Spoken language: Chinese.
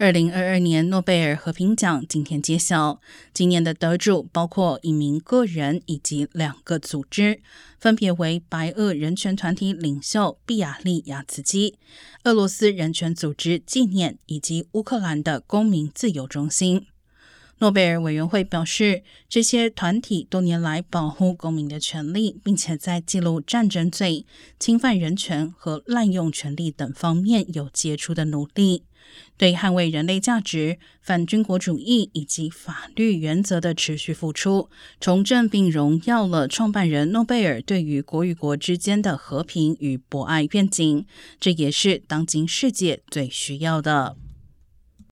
二零二二年诺贝尔和平奖今天揭晓，今年的得主包括一名个人以及两个组织，分别为白俄人权团体领袖毕亚利亚茨基、俄罗斯人权组织纪念以及乌克兰的公民自由中心。诺贝尔委员会表示，这些团体多年来保护公民的权利，并且在记录战争罪、侵犯人权和滥用权力等方面有杰出的努力。对捍卫人类价值、反军国主义以及法律原则的持续付出，重振并荣耀了创办人诺贝尔对于国与国之间的和平与博爱愿景。这也是当今世界最需要的。